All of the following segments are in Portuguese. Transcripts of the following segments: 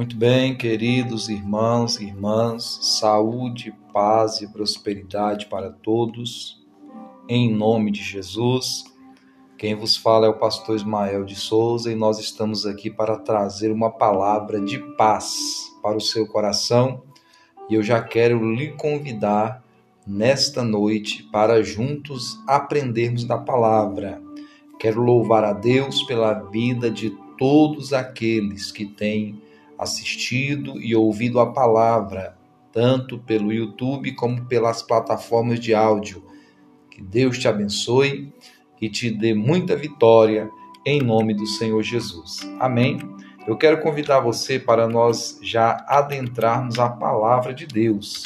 Muito bem, queridos irmãos e irmãs, saúde, paz e prosperidade para todos, em nome de Jesus. Quem vos fala é o pastor Ismael de Souza e nós estamos aqui para trazer uma palavra de paz para o seu coração e eu já quero lhe convidar nesta noite para juntos aprendermos da palavra. Quero louvar a Deus pela vida de todos aqueles que têm assistido e ouvido a palavra, tanto pelo YouTube como pelas plataformas de áudio. Que Deus te abençoe e te dê muita vitória em nome do Senhor Jesus. Amém. Eu quero convidar você para nós já adentrarmos a palavra de Deus,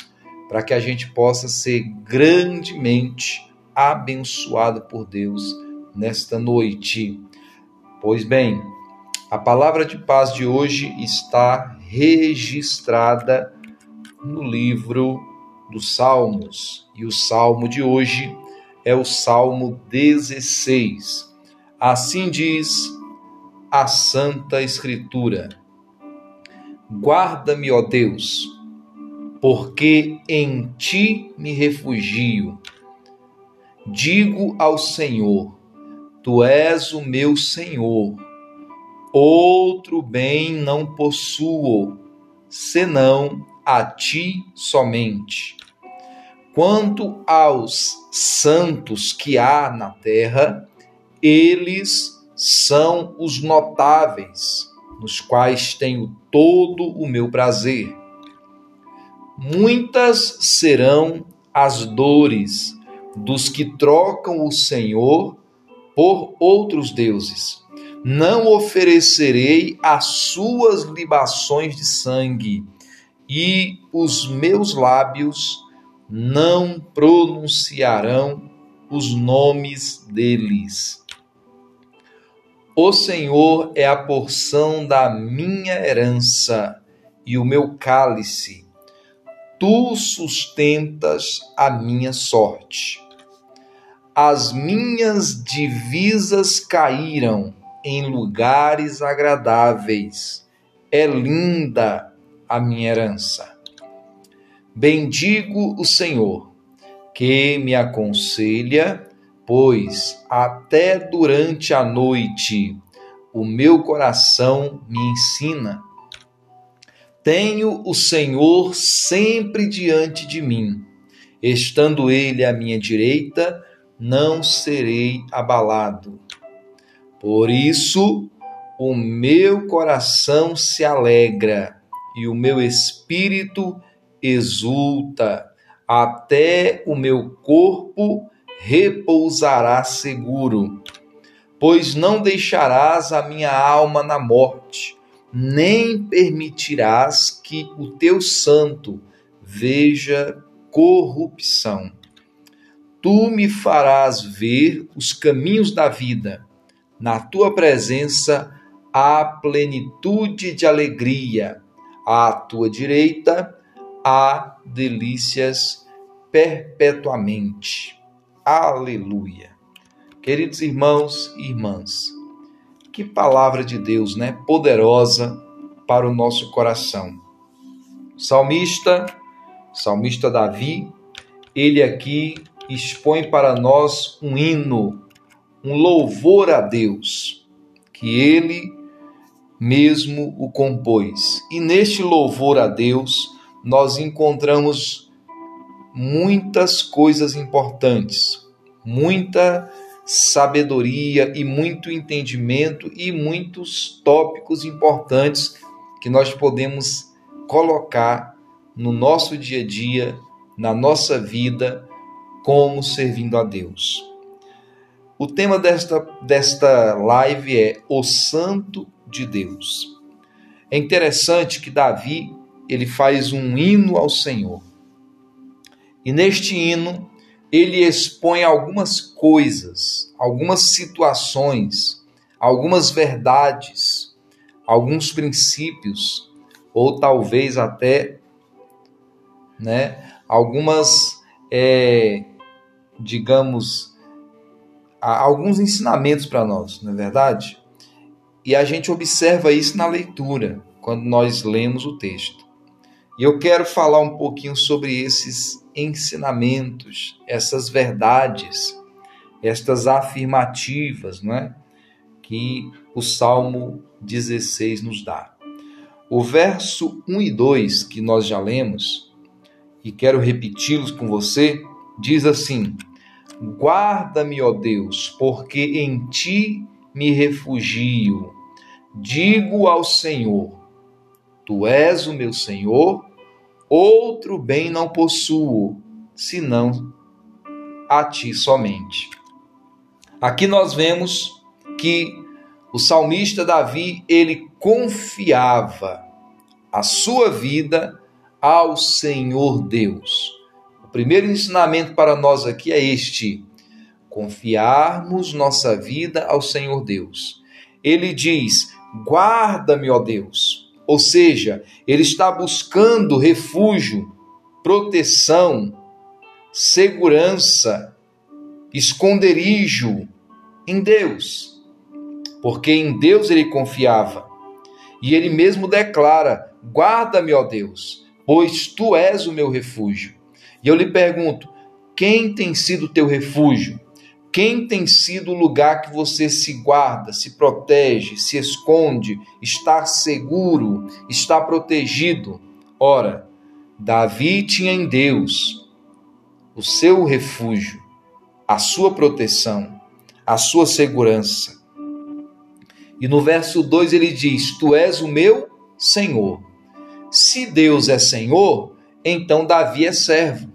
para que a gente possa ser grandemente abençoado por Deus nesta noite. Pois bem, a palavra de paz de hoje está registrada no livro dos Salmos, e o salmo de hoje é o Salmo 16. Assim diz a Santa Escritura: Guarda-me, ó Deus, porque em ti me refugio. Digo ao Senhor: Tu és o meu Senhor outro bem não possuo, senão a ti somente. Quanto aos santos que há na terra, eles são os notáveis, nos quais tenho todo o meu prazer. Muitas serão as dores dos que trocam o Senhor por outros deuses não oferecerei as suas libações de sangue, e os meus lábios não pronunciarão os nomes deles. O Senhor é a porção da minha herança e o meu cálice. Tu sustentas a minha sorte. As minhas divisas caíram em lugares agradáveis. É linda a minha herança. Bendigo o Senhor, que me aconselha, pois até durante a noite o meu coração me ensina. Tenho o Senhor sempre diante de mim. Estando ele à minha direita, não serei abalado. Por isso, o meu coração se alegra e o meu espírito exulta, até o meu corpo repousará seguro. Pois não deixarás a minha alma na morte, nem permitirás que o teu santo veja corrupção. Tu me farás ver os caminhos da vida na tua presença há plenitude de alegria, à tua direita há delícias perpetuamente. Aleluia. Queridos irmãos e irmãs, que palavra de Deus, né? Poderosa para o nosso coração. O salmista, salmista Davi, ele aqui expõe para nós um hino um louvor a Deus, que ele mesmo o compôs. E neste louvor a Deus, nós encontramos muitas coisas importantes, muita sabedoria e muito entendimento e muitos tópicos importantes que nós podemos colocar no nosso dia a dia, na nossa vida, como servindo a Deus. O tema desta, desta live é o Santo de Deus. É interessante que Davi ele faz um hino ao Senhor. E neste hino ele expõe algumas coisas, algumas situações, algumas verdades, alguns princípios, ou talvez até, né, algumas, é, digamos, alguns ensinamentos para nós, não é verdade? E a gente observa isso na leitura. quando nós lemos o texto. E eu quero falar um pouquinho sobre esses ensinamentos, essas verdades, estas afirmativas, não é? Que o Salmo 16 nos dá. O verso 1 e 2 que nós já lemos, e quero repeti-los com você, diz assim: Guarda-me, ó Deus, porque em ti me refugio. Digo ao Senhor: Tu és o meu Senhor, outro bem não possuo, senão a ti somente. Aqui nós vemos que o salmista Davi, ele confiava a sua vida ao Senhor Deus. Primeiro ensinamento para nós aqui é este: confiarmos nossa vida ao Senhor Deus. Ele diz: Guarda-me, ó Deus. Ou seja, ele está buscando refúgio, proteção, segurança, esconderijo em Deus. Porque em Deus ele confiava. E ele mesmo declara: Guarda-me, ó Deus, pois tu és o meu refúgio. E eu lhe pergunto: quem tem sido teu refúgio? Quem tem sido o lugar que você se guarda, se protege, se esconde, está seguro, está protegido? Ora, Davi tinha em Deus o seu refúgio, a sua proteção, a sua segurança. E no verso 2 ele diz: Tu és o meu Senhor. Se Deus é Senhor, então Davi é servo.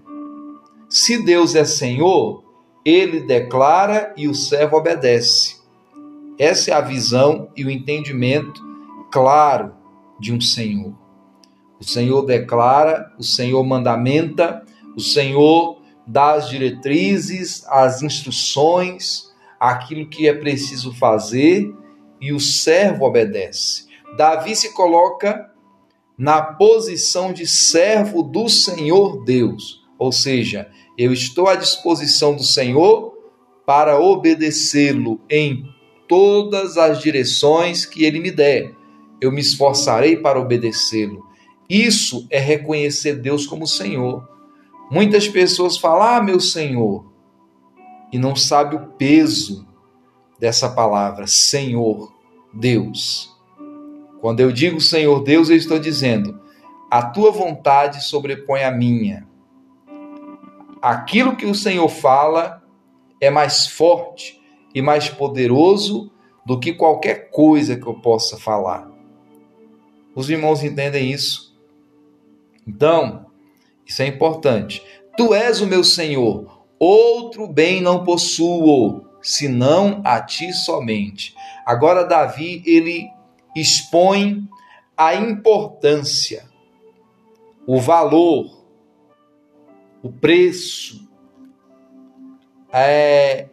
Se Deus é Senhor, ele declara e o servo obedece. Essa é a visão e o entendimento claro de um Senhor. O Senhor declara, o Senhor mandamenta, o Senhor dá as diretrizes, as instruções, aquilo que é preciso fazer e o servo obedece. Davi se coloca na posição de servo do Senhor Deus, ou seja, eu estou à disposição do Senhor para obedecê-lo em todas as direções que ele me der. Eu me esforçarei para obedecê-lo. Isso é reconhecer Deus como Senhor. Muitas pessoas falam, ah, meu Senhor, e não sabe o peso dessa palavra, Senhor, Deus. Quando eu digo Senhor Deus, eu estou dizendo, a tua vontade sobrepõe a minha aquilo que o Senhor fala é mais forte e mais poderoso do que qualquer coisa que eu possa falar. Os irmãos entendem isso? Então, isso é importante. Tu és o meu Senhor, outro bem não possuo, senão a ti somente. Agora Davi, ele expõe a importância, o valor o preço, é,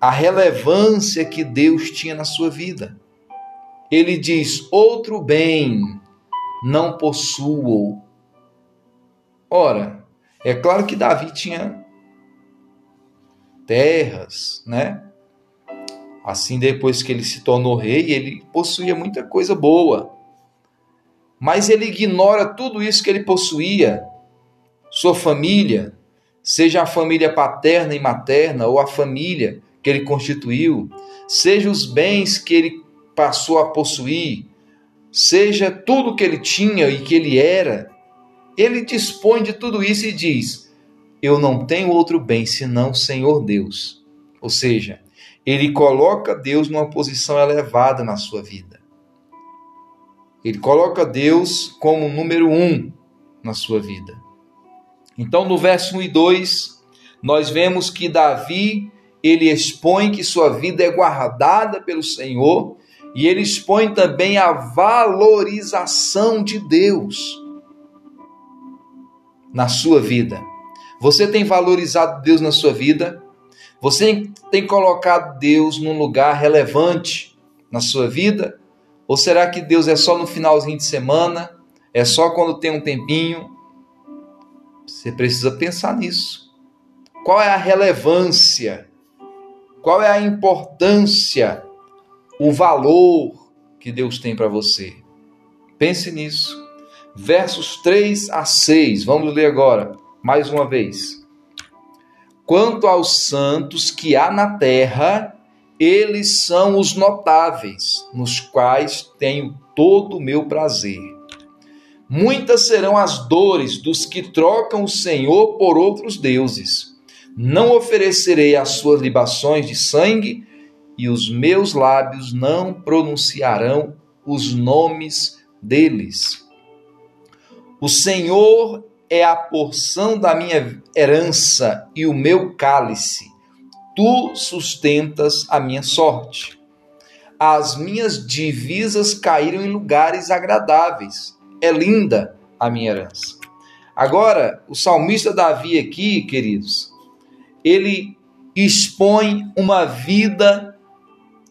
a relevância que Deus tinha na sua vida. Ele diz: outro bem não possuo. Ora, é claro que Davi tinha terras, né? Assim, depois que ele se tornou rei, ele possuía muita coisa boa. Mas ele ignora tudo isso que ele possuía sua família, seja a família paterna e materna ou a família que ele constituiu, seja os bens que ele passou a possuir, seja tudo que ele tinha e que ele era, ele dispõe de tudo isso e diz: Eu não tenho outro bem senão o Senhor Deus. Ou seja, ele coloca Deus numa posição elevada na sua vida. Ele coloca Deus como número um na sua vida. Então, no verso 1 e 2, nós vemos que Davi, ele expõe que sua vida é guardada pelo Senhor e ele expõe também a valorização de Deus na sua vida. Você tem valorizado Deus na sua vida? Você tem colocado Deus num lugar relevante na sua vida? Ou será que Deus é só no finalzinho de semana? É só quando tem um tempinho? Você precisa pensar nisso. Qual é a relevância? Qual é a importância? O valor que Deus tem para você? Pense nisso. Versos 3 a 6, vamos ler agora, mais uma vez. Quanto aos santos que há na terra, eles são os notáveis, nos quais tenho todo o meu prazer. Muitas serão as dores dos que trocam o Senhor por outros deuses. Não oferecerei as suas libações de sangue, e os meus lábios não pronunciarão os nomes deles. O Senhor é a porção da minha herança e o meu cálice. Tu sustentas a minha sorte. As minhas divisas caíram em lugares agradáveis. É linda a minha herança. Agora, o salmista Davi aqui, queridos, ele expõe uma vida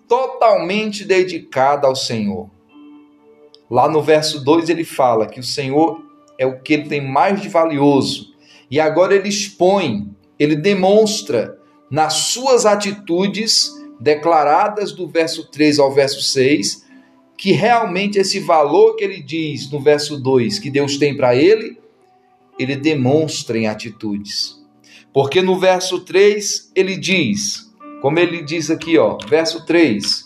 totalmente dedicada ao Senhor. Lá no verso 2 ele fala que o Senhor é o que ele tem mais de valioso. E agora ele expõe, ele demonstra nas suas atitudes declaradas do verso 3 ao verso 6, que realmente esse valor que ele diz no verso 2 que Deus tem para ele, ele demonstra em atitudes. Porque no verso 3 ele diz, como ele diz aqui, ó, verso 3: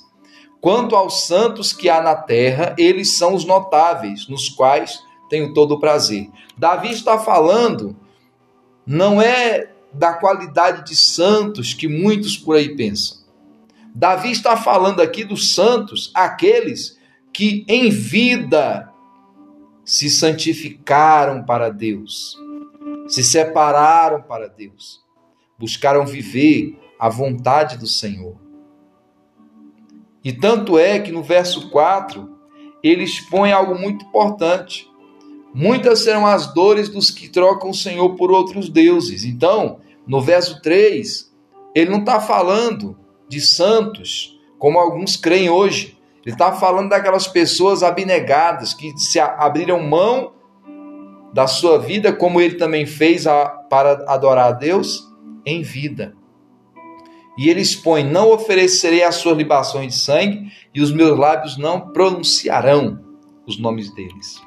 Quanto aos santos que há na terra, eles são os notáveis, nos quais tenho todo o prazer. Davi está falando, não é da qualidade de santos que muitos por aí pensam. Davi está falando aqui dos santos, aqueles que em vida se santificaram para Deus, se separaram para Deus, buscaram viver a vontade do Senhor. E tanto é que no verso 4 ele expõe algo muito importante. Muitas serão as dores dos que trocam o Senhor por outros deuses. Então, no verso 3, ele não está falando de santos, como alguns creem hoje. Ele está falando daquelas pessoas abnegadas que se abriram mão da sua vida, como ele também fez a, para adorar a Deus em vida. E ele expõe: Não oferecerei as suas libações de sangue, e os meus lábios não pronunciarão os nomes deles.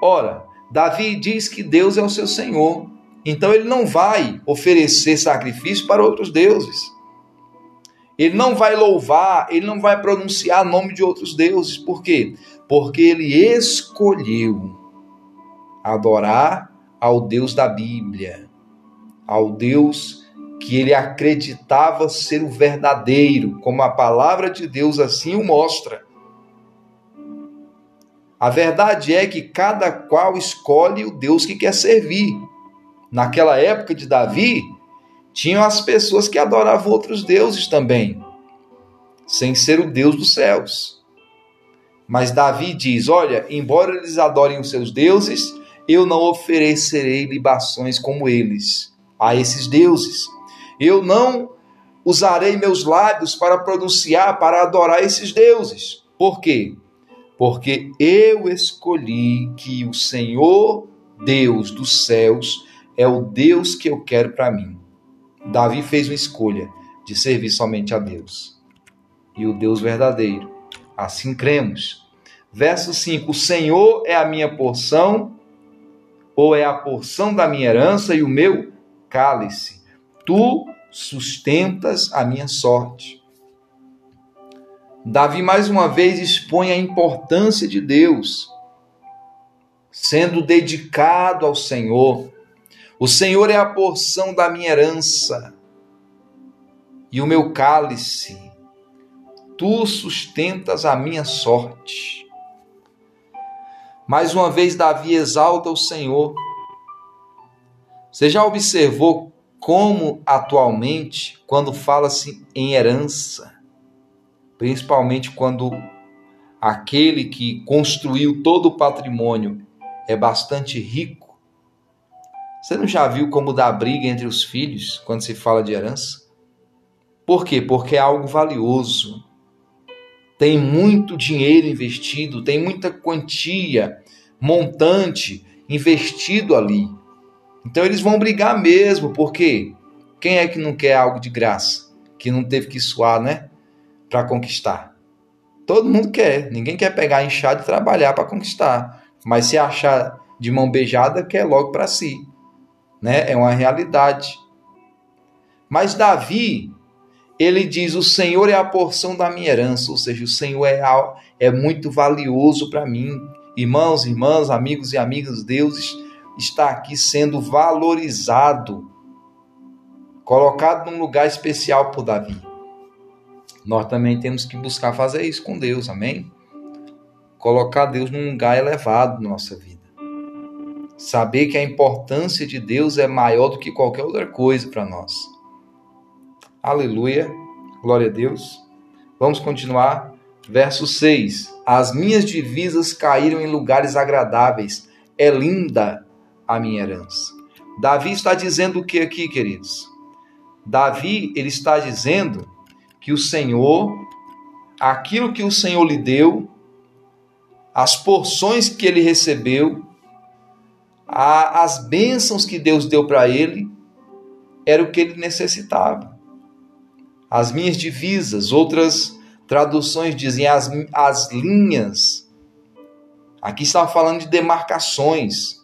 Ora, Davi diz que Deus é o seu Senhor. Então ele não vai oferecer sacrifício para outros deuses. Ele não vai louvar, ele não vai pronunciar nome de outros deuses. Por quê? Porque ele escolheu adorar ao Deus da Bíblia, ao Deus que ele acreditava ser o verdadeiro, como a palavra de Deus assim o mostra. A verdade é que cada qual escolhe o Deus que quer servir. Naquela época de Davi, tinham as pessoas que adoravam outros deuses também, sem ser o Deus dos céus. Mas Davi diz: Olha, embora eles adorem os seus deuses, eu não oferecerei libações como eles a esses deuses. Eu não usarei meus lábios para pronunciar, para adorar esses deuses. Por quê? Porque eu escolhi que o Senhor Deus dos céus é o Deus que eu quero para mim. Davi fez uma escolha de servir somente a Deus e o Deus verdadeiro. Assim cremos. Verso 5: O Senhor é a minha porção, ou é a porção da minha herança e o meu cálice. Tu sustentas a minha sorte. Davi mais uma vez expõe a importância de Deus, sendo dedicado ao Senhor. O Senhor é a porção da minha herança e o meu cálice. Tu sustentas a minha sorte. Mais uma vez, Davi exalta o Senhor. Você já observou como atualmente, quando fala-se em herança, principalmente quando aquele que construiu todo o patrimônio é bastante rico. Você não já viu como dá briga entre os filhos quando se fala de herança? Por quê? Porque é algo valioso. Tem muito dinheiro investido, tem muita quantia, montante investido ali. Então eles vão brigar mesmo, porque quem é que não quer algo de graça? Que não teve que suar, né? Para conquistar. Todo mundo quer. Ninguém quer pegar enxada e trabalhar para conquistar. Mas se achar de mão beijada, quer logo para si. Né? É uma realidade. Mas Davi, ele diz: O Senhor é a porção da minha herança, ou seja, o Senhor é, é muito valioso para mim. Irmãos, irmãs, amigos e amigas, Deus está aqui sendo valorizado, colocado num lugar especial por Davi. Nós também temos que buscar fazer isso com Deus, amém? Colocar Deus num lugar elevado na nossa vida. Saber que a importância de Deus é maior do que qualquer outra coisa para nós. Aleluia, glória a Deus. Vamos continuar. Verso 6: As minhas divisas caíram em lugares agradáveis, é linda a minha herança. Davi está dizendo o que aqui, queridos? Davi, ele está dizendo que o Senhor, aquilo que o Senhor lhe deu, as porções que ele recebeu, a, as bênçãos que Deus deu para ele, era o que ele necessitava. As minhas divisas, outras traduções dizem as, as linhas. Aqui está falando de demarcações,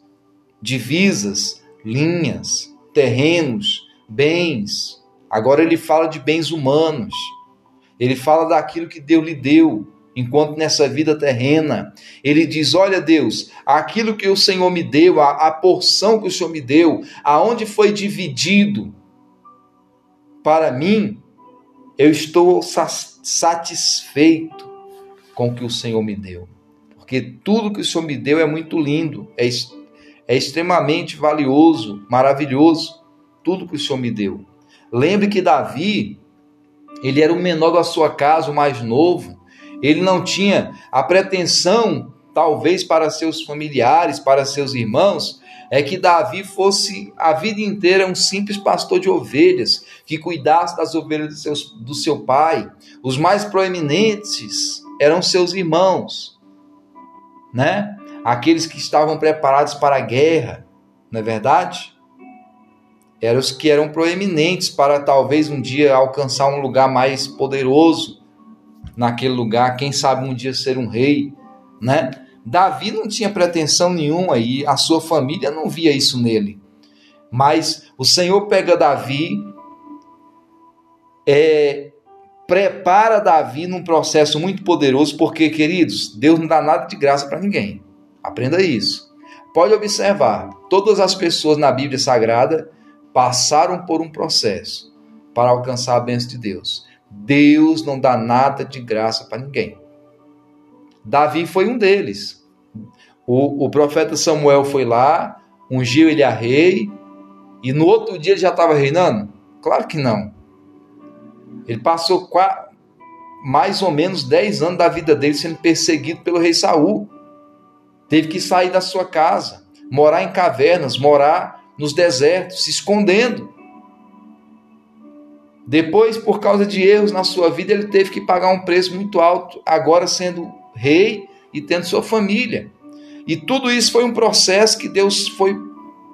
divisas, linhas, terrenos, bens. Agora ele fala de bens humanos. Ele fala daquilo que Deus lhe deu enquanto nessa vida terrena. Ele diz: Olha, Deus, aquilo que o Senhor me deu, a, a porção que o Senhor me deu, aonde foi dividido para mim, eu estou satisfeito com o que o Senhor me deu. Porque tudo que o Senhor me deu é muito lindo, é, é extremamente valioso, maravilhoso. Tudo que o Senhor me deu. Lembre que Davi, ele era o menor da sua casa, o mais novo. Ele não tinha a pretensão, talvez para seus familiares, para seus irmãos, é que Davi fosse a vida inteira um simples pastor de ovelhas, que cuidasse das ovelhas do, seus, do seu pai. Os mais proeminentes eram seus irmãos, né? Aqueles que estavam preparados para a guerra, não é verdade? Eram os que eram proeminentes para talvez um dia alcançar um lugar mais poderoso naquele lugar, quem sabe um dia ser um rei, né? Davi não tinha pretensão nenhuma e a sua família não via isso nele. Mas o Senhor pega Davi, é, prepara Davi num processo muito poderoso, porque, queridos, Deus não dá nada de graça para ninguém. Aprenda isso. Pode observar, todas as pessoas na Bíblia Sagrada passaram por um processo para alcançar a bênção de Deus. Deus não dá nada de graça para ninguém. Davi foi um deles. O, o profeta Samuel foi lá, ungiu ele a rei, e no outro dia ele já estava reinando? Claro que não. Ele passou mais ou menos 10 anos da vida dele sendo perseguido pelo rei Saul. Teve que sair da sua casa, morar em cavernas, morar nos desertos, se escondendo. Depois, por causa de erros na sua vida, ele teve que pagar um preço muito alto, agora sendo rei e tendo sua família. E tudo isso foi um processo que Deus foi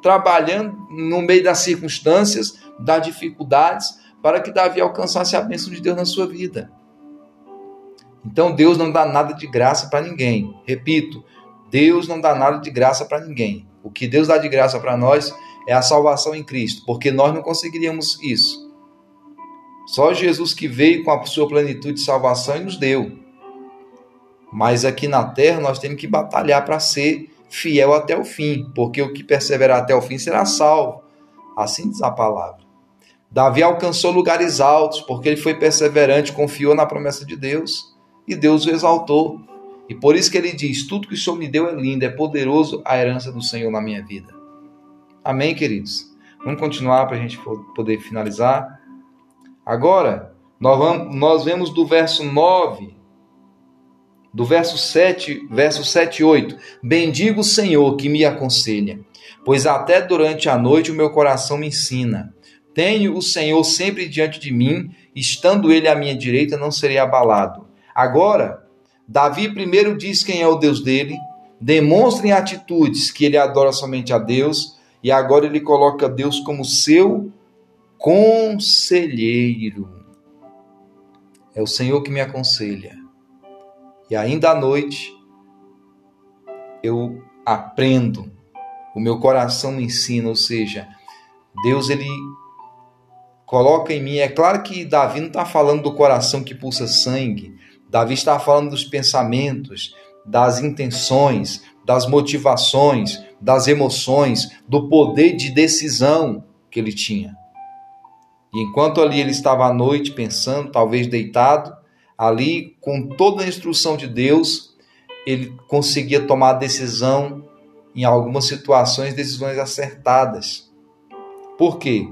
trabalhando no meio das circunstâncias, das dificuldades, para que Davi alcançasse a bênção de Deus na sua vida. Então Deus não dá nada de graça para ninguém. Repito, Deus não dá nada de graça para ninguém. O que Deus dá de graça para nós é a salvação em Cristo, porque nós não conseguiríamos isso. Só Jesus que veio com a sua plenitude de salvação e nos deu. Mas aqui na terra nós temos que batalhar para ser fiel até o fim, porque o que perseverar até o fim será salvo. Assim diz a palavra. Davi alcançou lugares altos porque ele foi perseverante, confiou na promessa de Deus e Deus o exaltou. E por isso que ele diz: Tudo que o Senhor me deu é lindo, é poderoso a herança do Senhor na minha vida. Amém, queridos? Vamos continuar para a gente poder finalizar. Agora, nós, vamos, nós vemos do verso 9 do verso 7, verso 7 e 8. Bendigo o Senhor que me aconselha, pois até durante a noite o meu coração me ensina. Tenho o Senhor sempre diante de mim, estando ele à minha direita, não serei abalado. Agora, Davi primeiro diz quem é o Deus dele, demonstra em atitudes que ele adora somente a Deus, e agora ele coloca Deus como seu conselheiro. É o Senhor que me aconselha. E ainda à noite eu aprendo, o meu coração me ensina, ou seja, Deus ele coloca em mim. É claro que Davi não está falando do coração que pulsa sangue, Davi está falando dos pensamentos, das intenções, das motivações, das emoções, do poder de decisão que ele tinha. E enquanto ali ele estava à noite pensando, talvez deitado, ali com toda a instrução de Deus, ele conseguia tomar decisão em algumas situações, decisões acertadas. Por quê?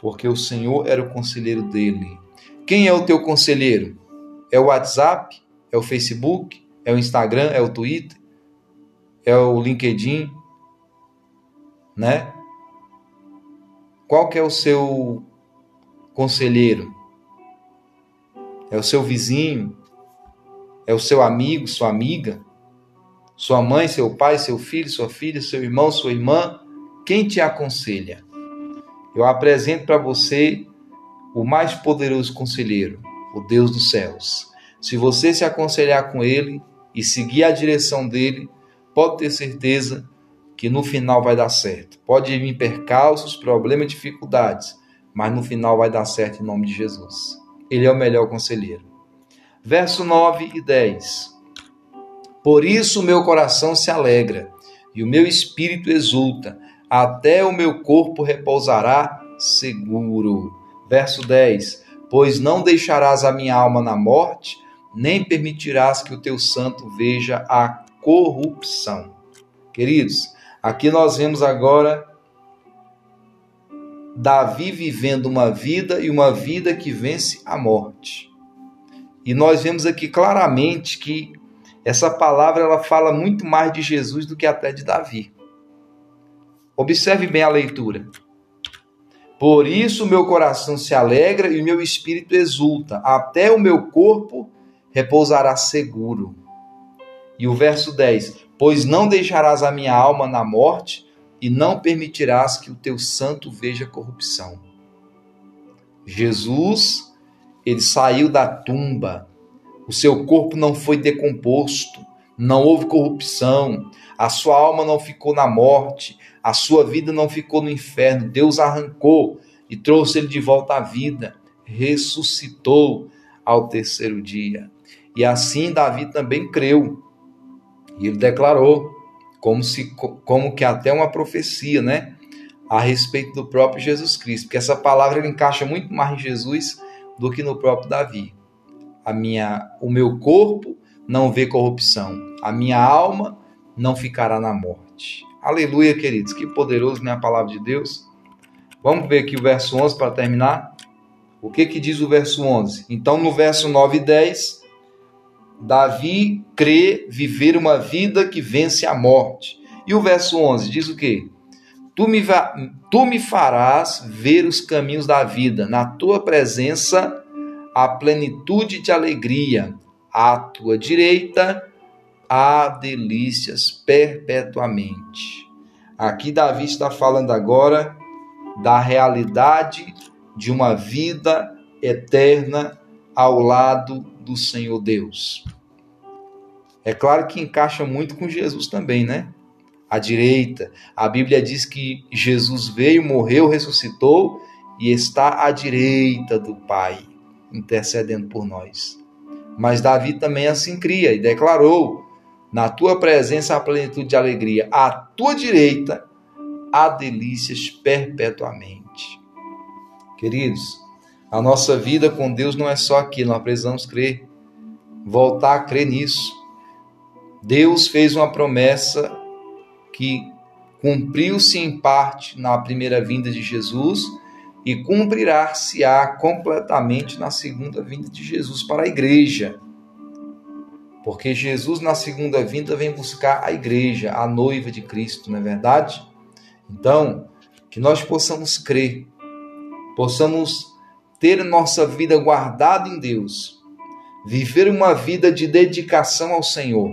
Porque o Senhor era o conselheiro dele. Quem é o teu conselheiro? É o WhatsApp? É o Facebook? É o Instagram? É o Twitter? É o LinkedIn? Né? Qual que é o seu conselheiro? É o seu vizinho? É o seu amigo, sua amiga? Sua mãe, seu pai, seu filho, sua filha, seu irmão, sua irmã? Quem te aconselha? Eu apresento para você o mais poderoso conselheiro, o Deus dos céus. Se você se aconselhar com ele e seguir a direção dele, pode ter certeza que no final vai dar certo. Pode vir percalços, problemas, dificuldades, mas no final vai dar certo em nome de Jesus. Ele é o melhor conselheiro. Verso 9 e 10. Por isso o meu coração se alegra e o meu espírito exulta, até o meu corpo repousará seguro. Verso 10. Pois não deixarás a minha alma na morte, nem permitirás que o teu santo veja a corrupção. Queridos, aqui nós vemos agora Davi vivendo uma vida e uma vida que vence a morte. E nós vemos aqui claramente que essa palavra ela fala muito mais de Jesus do que até de Davi. Observe bem a leitura. Por isso meu coração se alegra e o meu espírito exulta, até o meu corpo repousará seguro. E o verso 10: Pois não deixarás a minha alma na morte, e não permitirás que o teu santo veja corrupção. Jesus, ele saiu da tumba, o seu corpo não foi decomposto, não houve corrupção, a sua alma não ficou na morte, a sua vida não ficou no inferno. Deus arrancou e trouxe ele de volta à vida, ressuscitou ao terceiro dia. E assim Davi também creu. E ele declarou: como se como que até uma profecia, né, a respeito do próprio Jesus Cristo, porque essa palavra ele encaixa muito mais em Jesus do que no próprio Davi. A minha o meu corpo não vê corrupção, a minha alma não ficará na morte. Aleluia, queridos. Que poderoso, né, a palavra de Deus. Vamos ver aqui o verso 11 para terminar. O que que diz o verso 11? Então, no verso 9 e 10, Davi crê viver uma vida que vence a morte. E o verso 11 diz o quê? Tu me, tu me farás ver os caminhos da vida, na tua presença a plenitude de alegria, à tua direita há delícias perpetuamente. Aqui Davi está falando agora da realidade de uma vida eterna ao lado do Senhor Deus. É claro que encaixa muito com Jesus também, né? À direita, a Bíblia diz que Jesus veio, morreu, ressuscitou e está à direita do Pai, intercedendo por nós. Mas Davi também assim cria e declarou: Na tua presença há plenitude de alegria, à tua direita há delícias perpetuamente. Queridos, a nossa vida com Deus não é só aqui, nós precisamos crer, voltar a crer nisso. Deus fez uma promessa que cumpriu-se em parte na primeira vinda de Jesus e cumprirá-se-á completamente na segunda vinda de Jesus para a igreja. Porque Jesus, na segunda vinda, vem buscar a igreja, a noiva de Cristo, não é verdade? Então, que nós possamos crer, possamos ter nossa vida guardada em Deus, viver uma vida de dedicação ao Senhor,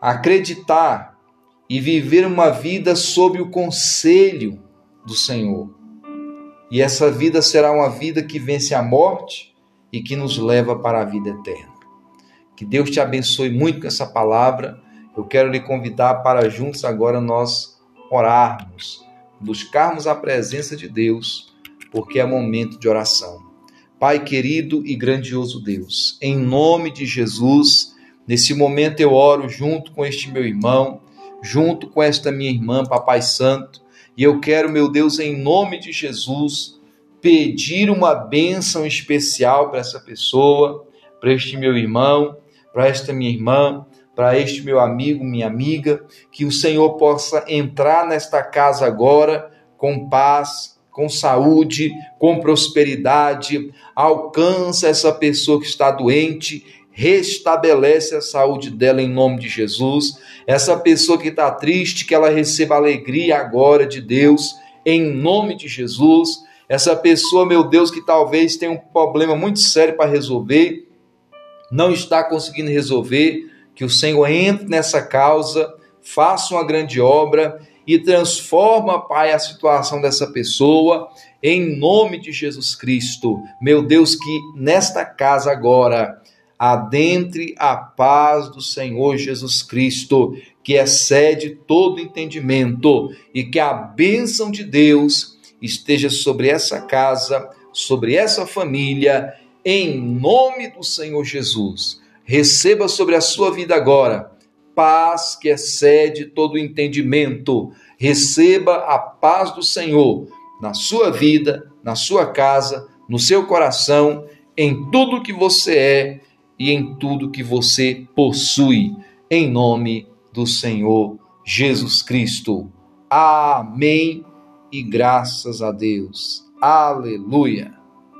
acreditar e viver uma vida sob o conselho do Senhor. E essa vida será uma vida que vence a morte e que nos leva para a vida eterna. Que Deus te abençoe muito com essa palavra. Eu quero lhe convidar para juntos agora nós orarmos, buscarmos a presença de Deus, porque é momento de oração. Pai querido e grandioso Deus, em nome de Jesus, nesse momento eu oro junto com este meu irmão, junto com esta minha irmã, Papai Santo, e eu quero, meu Deus, em nome de Jesus, pedir uma bênção especial para essa pessoa, para este meu irmão, para esta minha irmã, para este meu amigo, minha amiga, que o Senhor possa entrar nesta casa agora com paz, com saúde, com prosperidade, alcança essa pessoa que está doente, restabelece a saúde dela em nome de Jesus. Essa pessoa que está triste, que ela receba alegria agora de Deus, em nome de Jesus. Essa pessoa, meu Deus, que talvez tenha um problema muito sério para resolver, não está conseguindo resolver, que o Senhor entre nessa causa, faça uma grande obra e transforma, Pai, a situação dessa pessoa, em nome de Jesus Cristo. Meu Deus, que nesta casa agora adentre a paz do Senhor Jesus Cristo, que excede todo entendimento, e que a bênção de Deus esteja sobre essa casa, sobre essa família, em nome do Senhor Jesus. Receba sobre a sua vida agora paz que excede todo entendimento. Receba a paz do Senhor na sua vida, na sua casa, no seu coração, em tudo que você é e em tudo que você possui. Em nome do Senhor Jesus Cristo. Amém e graças a Deus. Aleluia.